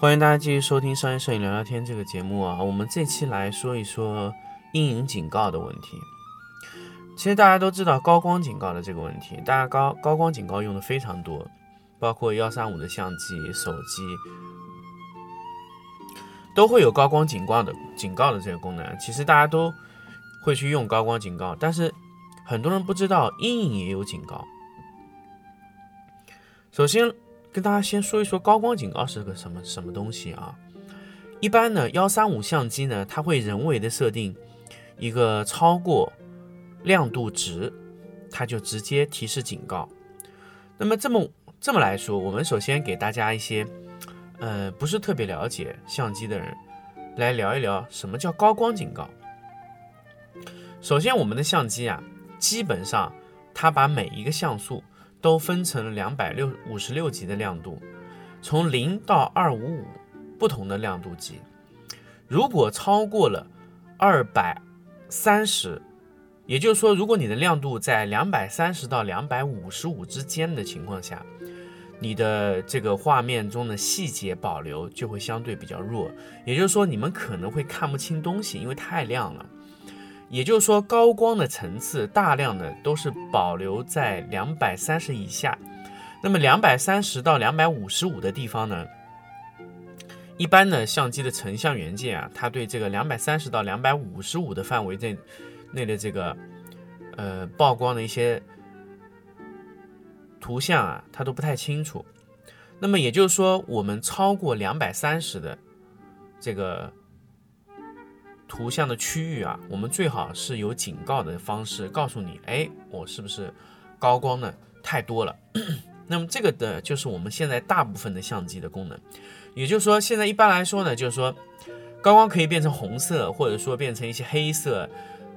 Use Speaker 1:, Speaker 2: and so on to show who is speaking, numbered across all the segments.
Speaker 1: 欢迎大家继续收听商业摄影聊聊天这个节目啊，我们这期来说一说阴影警告的问题。其实大家都知道高光警告的这个问题，大家高高光警告用的非常多，包括幺三五的相机、手机都会有高光警告的警告的这个功能。其实大家都会去用高光警告，但是很多人不知道阴影也有警告。首先跟大家先说一说高光警告是个什么什么东西啊？一般呢，幺三五相机呢，它会人为的设定一个超过。亮度值，它就直接提示警告。那么这么这么来说，我们首先给大家一些，呃，不是特别了解相机的人来聊一聊什么叫高光警告。首先，我们的相机啊，基本上它把每一个像素都分成了两百六五十六级的亮度，从零到二五五不同的亮度级。如果超过了二百三十。也就是说，如果你的亮度在两百三十到两百五十五之间的情况下，你的这个画面中的细节保留就会相对比较弱。也就是说，你们可能会看不清东西，因为太亮了。也就是说，高光的层次大量的都是保留在两百三十以下。那么两百三十到两百五十五的地方呢，一般呢相机的成像元件啊，它对这个两百三十到两百五十五的范围内。内的这个呃曝光的一些图像啊，它都不太清楚。那么也就是说，我们超过两百三十的这个图像的区域啊，我们最好是有警告的方式告诉你，哎，我是不是高光呢太多了？那么这个的就是我们现在大部分的相机的功能。也就是说，现在一般来说呢，就是说高光可以变成红色，或者说变成一些黑色。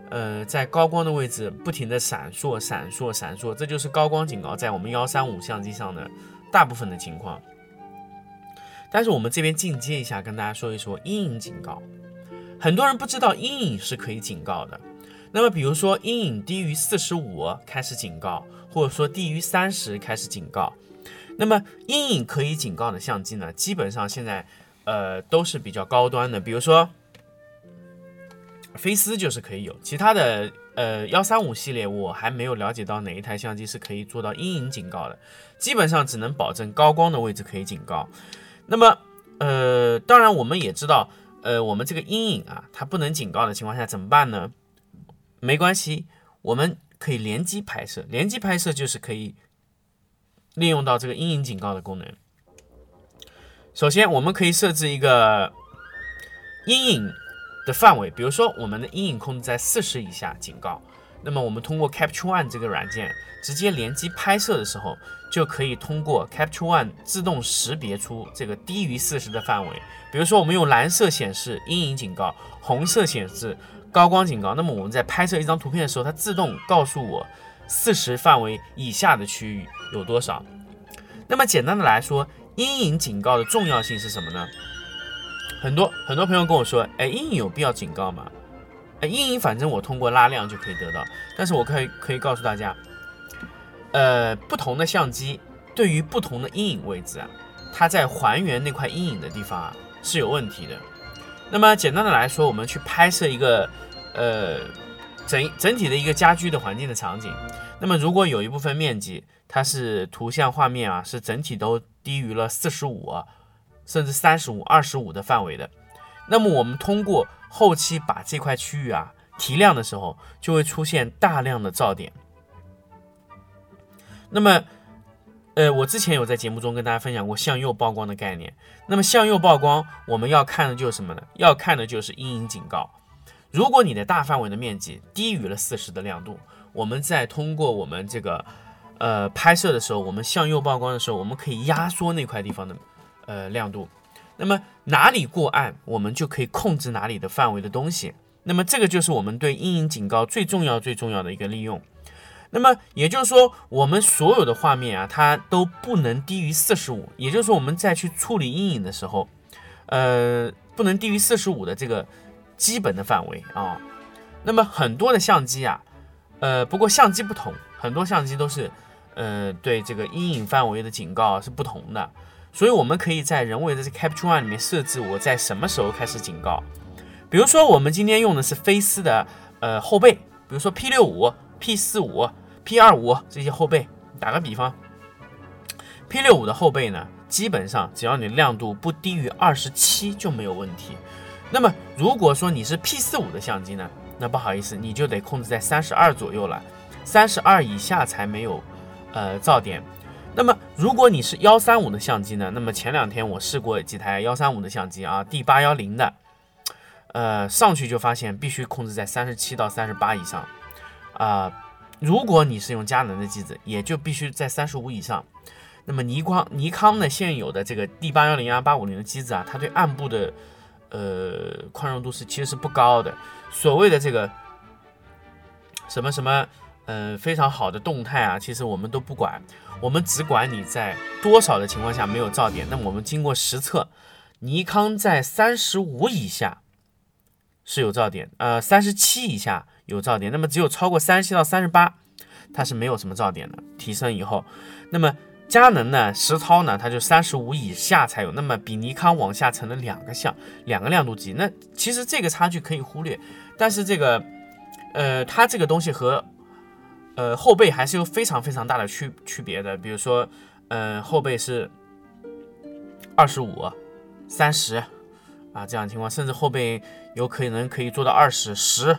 Speaker 1: 呃，在高光的位置不停的闪烁、闪烁、闪烁，这就是高光警告在我们幺三五相机上的大部分的情况。但是我们这边进阶一下，跟大家说一说阴影警告。很多人不知道阴影是可以警告的。那么比如说阴影低于四十五开始警告，或者说低于三十开始警告。那么阴影可以警告的相机呢，基本上现在呃都是比较高端的，比如说。菲斯就是可以有，其他的呃幺三五系列我还没有了解到哪一台相机是可以做到阴影警告的，基本上只能保证高光的位置可以警告。那么呃当然我们也知道，呃我们这个阴影啊它不能警告的情况下怎么办呢？没关系，我们可以联机拍摄，联机拍摄就是可以利用到这个阴影警告的功能。首先我们可以设置一个阴影。的范围，比如说我们的阴影控制在四十以下警告，那么我们通过 Capture One 这个软件直接连机拍摄的时候，就可以通过 Capture One 自动识别出这个低于四十的范围。比如说我们用蓝色显示阴影警告，红色显示高光警告，那么我们在拍摄一张图片的时候，它自动告诉我四十范围以下的区域有多少。那么简单的来说，阴影警告的重要性是什么呢？很多很多朋友跟我说，哎，阴影有必要警告吗？哎，阴影反正我通过拉亮就可以得到，但是我可以可以告诉大家，呃，不同的相机对于不同的阴影位置啊，它在还原那块阴影的地方啊是有问题的。那么简单的来说，我们去拍摄一个呃整整体的一个家居的环境的场景，那么如果有一部分面积它是图像画面啊是整体都低于了四十五。甚至三十五、二十五的范围的，那么我们通过后期把这块区域啊提亮的时候，就会出现大量的噪点。那么，呃，我之前有在节目中跟大家分享过向右曝光的概念。那么向右曝光，我们要看的就是什么呢？要看的就是阴影警告。如果你的大范围的面积低于了四十的亮度，我们在通过我们这个呃拍摄的时候，我们向右曝光的时候，我们可以压缩那块地方的呃亮度。那么哪里过暗，我们就可以控制哪里的范围的东西。那么这个就是我们对阴影警告最重要、最重要的一个利用。那么也就是说，我们所有的画面啊，它都不能低于四十五。也就是说，我们在去处理阴影的时候，呃，不能低于四十五的这个基本的范围啊。那么很多的相机啊，呃，不过相机不同，很多相机都是，呃，对这个阴影范围的警告是不同的。所以我们可以在人为的这 Capture One 里面设置我在什么时候开始警告。比如说，我们今天用的是飞思的呃后背，比如说 P 六五、P 四五。P 二五这些后背，打个比方，P 六五的后背呢，基本上只要你亮度不低于二十七就没有问题。那么如果说你是 P 四五的相机呢，那不好意思，你就得控制在三十二左右了，三十二以下才没有呃噪点。那么如果你是幺三五的相机呢，那么前两天我试过几台幺三五的相机啊，D 八幺零的，呃上去就发现必须控制在三十七到三十八以上啊。如果你是用佳能的机子，也就必须在三十五以上。那么尼光、尼康的现有的这个 D 八幺零啊、八五零的机子啊，它对暗部的呃宽容度是其实是不高的。所谓的这个什么什么呃非常好的动态啊，其实我们都不管，我们只管你在多少的情况下没有噪点。那么我们经过实测，尼康在三十五以下是有噪点，呃，三十七以下。有噪点，那么只有超过三十七到三十八，它是没有什么噪点的。提升以后，那么佳能呢，实操呢，它就三十五以下才有，那么比尼康往下沉了两个项，两个亮度级。那其实这个差距可以忽略，但是这个，呃，它这个东西和，呃，后背还是有非常非常大的区区别的。比如说，嗯，后背是二十五、三十啊这样情况，甚至后背有可能可以做到二十、十。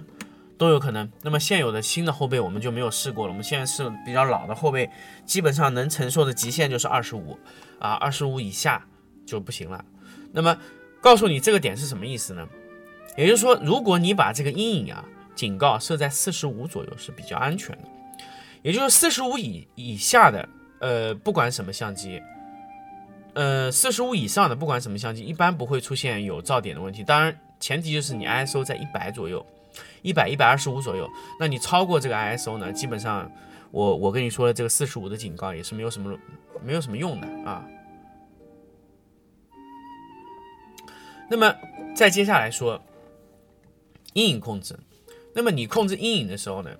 Speaker 1: 都有可能。那么现有的新的后背我们就没有试过了。我们现在是比较老的后背，基本上能承受的极限就是二十五啊，二十五以下就不行了。那么告诉你这个点是什么意思呢？也就是说，如果你把这个阴影啊警告设在四十五左右是比较安全的。也就是四十五以以下的，呃，不管什么相机，呃，四十五以上的不管什么相机，一般不会出现有噪点的问题。当然，前提就是你 ISO 在一百左右。一百一百二十五左右，那你超过这个 ISO 呢？基本上，我我跟你说的这个四十五的警告也是没有什么没有什么用的啊。那么再接下来说阴影控制，那么你控制阴影的时候呢，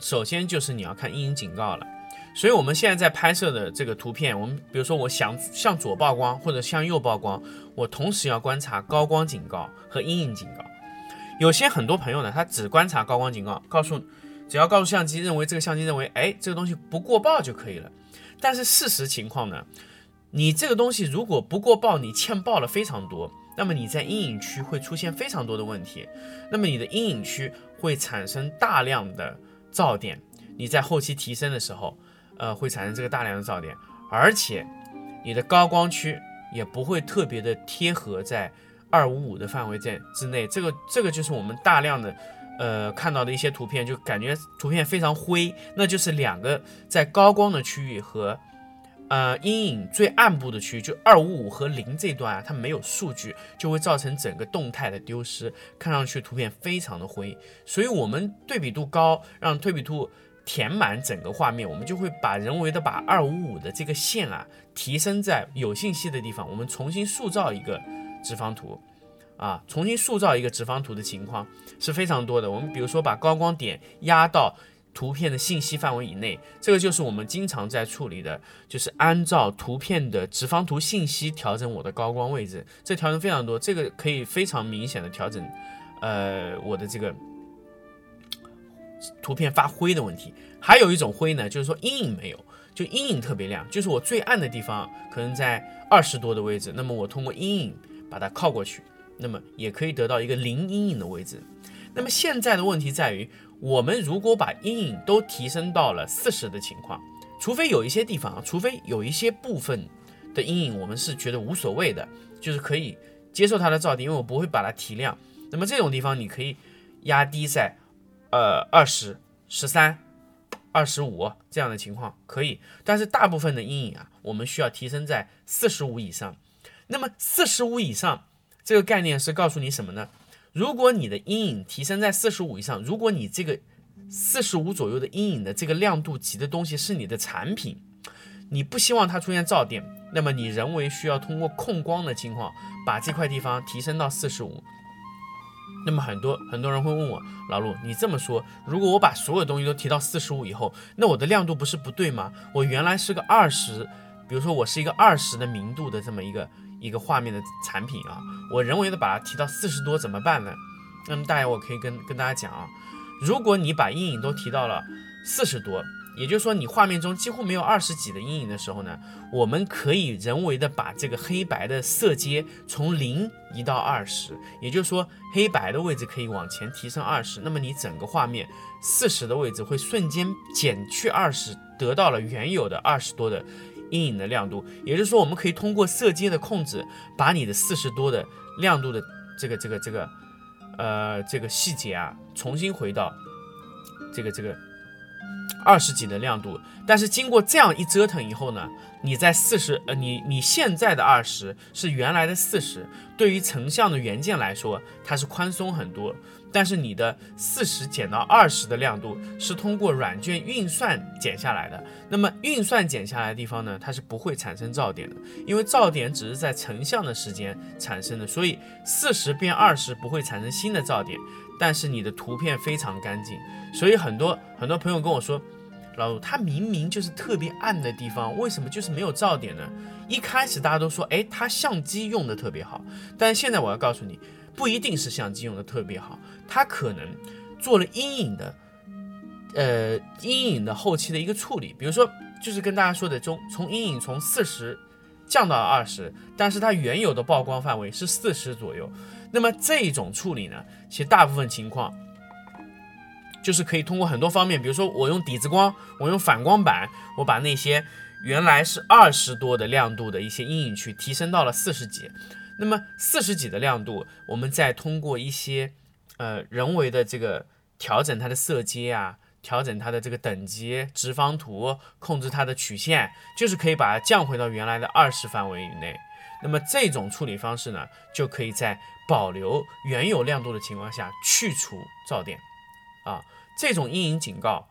Speaker 1: 首先就是你要看阴影警告了。所以我们现在在拍摄的这个图片，我们比如说我想向左曝光或者向右曝光，我同时要观察高光警告和阴影警告。有些很多朋友呢，他只观察高光警告，告诉只要告诉相机，认为这个相机认为，哎，这个东西不过曝就可以了。但是事实情况呢，你这个东西如果不过曝，你欠曝了非常多，那么你在阴影区会出现非常多的问题，那么你的阴影区会产生大量的噪点，你在后期提升的时候，呃，会产生这个大量的噪点，而且你的高光区也不会特别的贴合在。二五五的范围在之内，这个这个就是我们大量的，呃看到的一些图片，就感觉图片非常灰，那就是两个在高光的区域和，呃阴影最暗部的区域，就二五五和零这段啊，它没有数据，就会造成整个动态的丢失，看上去图片非常的灰。所以我们对比度高，让对比度填满整个画面，我们就会把人为的把二五五的这个线啊提升在有信息的地方，我们重新塑造一个。直方图，啊，重新塑造一个直方图的情况是非常多的。我们比如说把高光点压到图片的信息范围以内，这个就是我们经常在处理的，就是按照图片的直方图信息调整我的高光位置。这调整非常多，这个可以非常明显的调整，呃，我的这个图片发灰的问题。还有一种灰呢，就是说阴影没有，就阴影特别亮，就是我最暗的地方可能在二十多的位置，那么我通过阴影。把它靠过去，那么也可以得到一个零阴影的位置。那么现在的问题在于，我们如果把阴影都提升到了四十的情况，除非有一些地方啊，除非有一些部分的阴影我们是觉得无所谓的，就是可以接受它的噪点，因为我不会把它提亮。那么这种地方你可以压低在呃二十、十三二十五这样的情况可以，但是大部分的阴影啊，我们需要提升在四十五以上。那么四十五以上这个概念是告诉你什么呢？如果你的阴影提升在四十五以上，如果你这个四十五左右的阴影的这个亮度级的东西是你的产品，你不希望它出现噪点，那么你人为需要通过控光的情况，把这块地方提升到四十五。那么很多很多人会问我，老陆，你这么说，如果我把所有东西都提到四十五以后，那我的亮度不是不对吗？我原来是个二十，比如说我是一个二十的明度的这么一个一个画面的产品啊，我人为的把它提到四十多怎么办呢？那么大家我可以跟跟大家讲啊，如果你把阴影都提到了四十多。也就是说，你画面中几乎没有二十几的阴影的时候呢，我们可以人为的把这个黑白的色阶从零移到二十，也就是说，黑白的位置可以往前提升二十，那么你整个画面四十的位置会瞬间减去二十，得到了原有的二十多的阴影的亮度。也就是说，我们可以通过色阶的控制，把你的四十多的亮度的这个这个这个呃这个细节啊，重新回到这个这个。二十几的亮度，但是经过这样一折腾以后呢，你在四十，呃，你你现在的二十是原来的四十，对于成像的元件来说，它是宽松很多。但是你的四十减到二十的亮度是通过软件运算减下来的，那么运算减下来的地方呢，它是不会产生噪点的，因为噪点只是在成像的时间产生的，所以四十变二十不会产生新的噪点。但是你的图片非常干净，所以很多很多朋友跟我说，老陆，他明明就是特别暗的地方，为什么就是没有噪点呢？一开始大家都说，哎，他相机用的特别好，但是现在我要告诉你，不一定是相机用的特别好，他可能做了阴影的，呃，阴影的后期的一个处理，比如说就是跟大家说的，从从阴影从四十降到二十，但是它原有的曝光范围是四十左右。那么这种处理呢，其实大部分情况就是可以通过很多方面，比如说我用底子光，我用反光板，我把那些原来是二十多的亮度的一些阴影区提升到了四十几。那么四十几的亮度，我们再通过一些呃人为的这个调整它的色阶啊，调整它的这个等级、直方图，控制它的曲线，就是可以把它降回到原来的二十范围以内。那么这种处理方式呢，就可以在保留原有亮度的情况下去除噪点，啊，这种阴影警告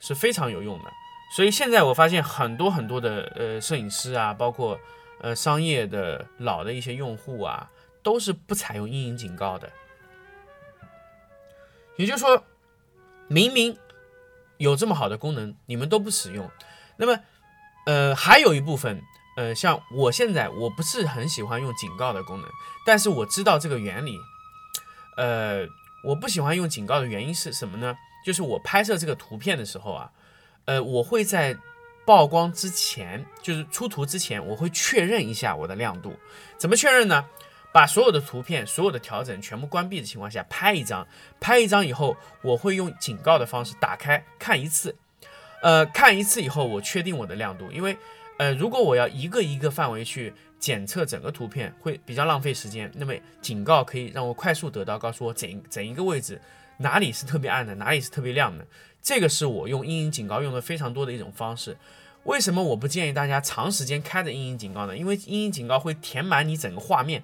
Speaker 1: 是非常有用的。所以现在我发现很多很多的呃摄影师啊，包括呃商业的老的一些用户啊，都是不采用阴影警告的。也就是说，明明有这么好的功能，你们都不使用。那么，呃，还有一部分。呃，像我现在我不是很喜欢用警告的功能，但是我知道这个原理。呃，我不喜欢用警告的原因是什么呢？就是我拍摄这个图片的时候啊，呃，我会在曝光之前，就是出图之前，我会确认一下我的亮度。怎么确认呢？把所有的图片、所有的调整全部关闭的情况下拍一张，拍一张以后，我会用警告的方式打开看一次。呃，看一次以后，我确定我的亮度，因为。呃，如果我要一个一个范围去检测整个图片，会比较浪费时间。那么警告可以让我快速得到，告诉我整整一个位置哪里是特别暗的，哪里是特别亮的。这个是我用阴影警告用的非常多的一种方式。为什么我不建议大家长时间开着阴影警告呢？因为阴影警告会填满你整个画面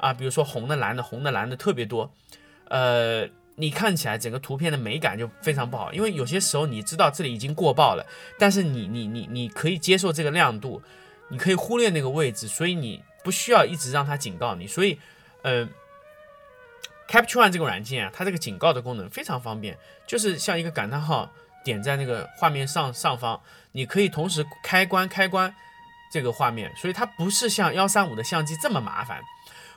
Speaker 1: 啊，比如说红的、蓝的、红的、蓝的特别多，呃。你看起来整个图片的美感就非常不好，因为有些时候你知道这里已经过曝了，但是你你你你可以接受这个亮度，你可以忽略那个位置，所以你不需要一直让它警告你。所以，呃，Capture One 这个软件啊，它这个警告的功能非常方便，就是像一个感叹号点在那个画面上上方，你可以同时开关开关这个画面，所以它不是像幺三五的相机这么麻烦。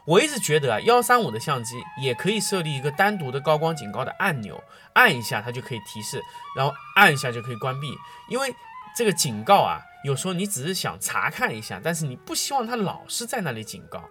Speaker 1: 我一直觉得啊，幺三五的相机也可以设立一个单独的高光警告的按钮，按一下它就可以提示，然后按一下就可以关闭。因为这个警告啊，有时候你只是想查看一下，但是你不希望它老是在那里警告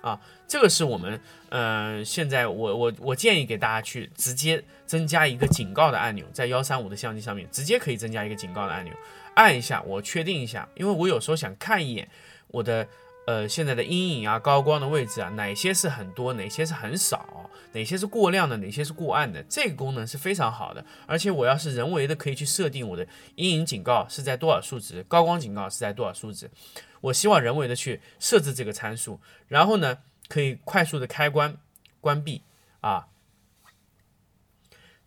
Speaker 1: 啊。这个是我们，嗯，现在我我我建议给大家去直接增加一个警告的按钮，在幺三五的相机上面直接可以增加一个警告的按钮，按一下我确定一下，因为我有时候想看一眼我的。呃现在的阴影啊、高光的位置啊，哪些是很多，哪些是很少，哪些是过亮的，哪些是过暗的，这个功能是非常好的。而且我要是人为的可以去设定我的阴影警告是在多少数值，高光警告是在多少数值，我希望人为的去设置这个参数，然后呢可以快速的开关关闭啊。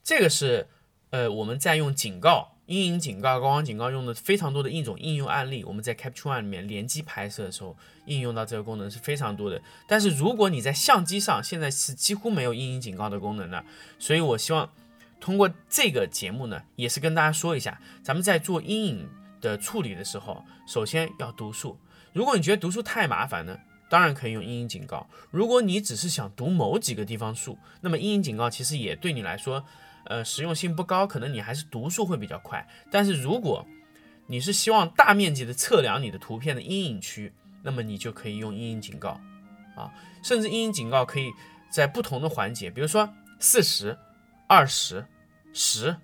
Speaker 1: 这个是呃我们在用警告。阴影警告、高光警告用的非常多的一种应用案例，我们在 Capture One 里面联机拍摄的时候应用到这个功能是非常多的。但是如果你在相机上，现在是几乎没有阴影警告的功能的，所以我希望通过这个节目呢，也是跟大家说一下，咱们在做阴影的处理的时候，首先要读数。如果你觉得读数太麻烦呢，当然可以用阴影警告。如果你只是想读某几个地方数，那么阴影警告其实也对你来说。呃，实用性不高，可能你还是读数会比较快。但是如果你是希望大面积的测量你的图片的阴影区，那么你就可以用阴影警告啊，甚至阴影警告可以在不同的环节，比如说四十、二十、十、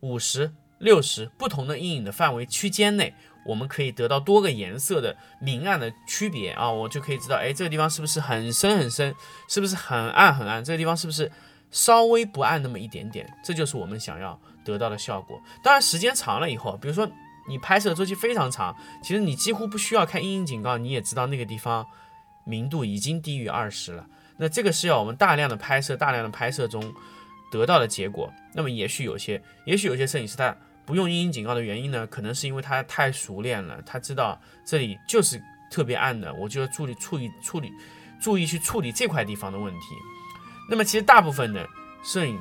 Speaker 1: 五十、六十不同的阴影的范围区间内，我们可以得到多个颜色的明暗的区别啊，我就可以知道，哎，这个地方是不是很深很深，是不是很暗很暗，这个地方是不是？稍微不暗那么一点点，这就是我们想要得到的效果。当然，时间长了以后，比如说你拍摄周期非常长，其实你几乎不需要看阴影警告，你也知道那个地方明度已经低于二十了。那这个是要我们大量的拍摄、大量的拍摄中得到的结果。那么也许有些，也许有些摄影师他不用阴影警告的原因呢，可能是因为他太熟练了，他知道这里就是特别暗的，我就要注意处理处理，注意去处理这块地方的问题。那么其实大部分的摄影，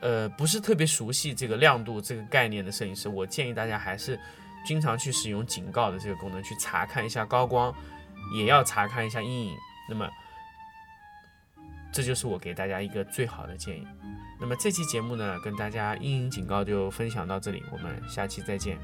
Speaker 1: 呃，不是特别熟悉这个亮度这个概念的摄影师，我建议大家还是经常去使用警告的这个功能，去查看一下高光，也要查看一下阴影。那么，这就是我给大家一个最好的建议。那么这期节目呢，跟大家阴影警告就分享到这里，我们下期再见。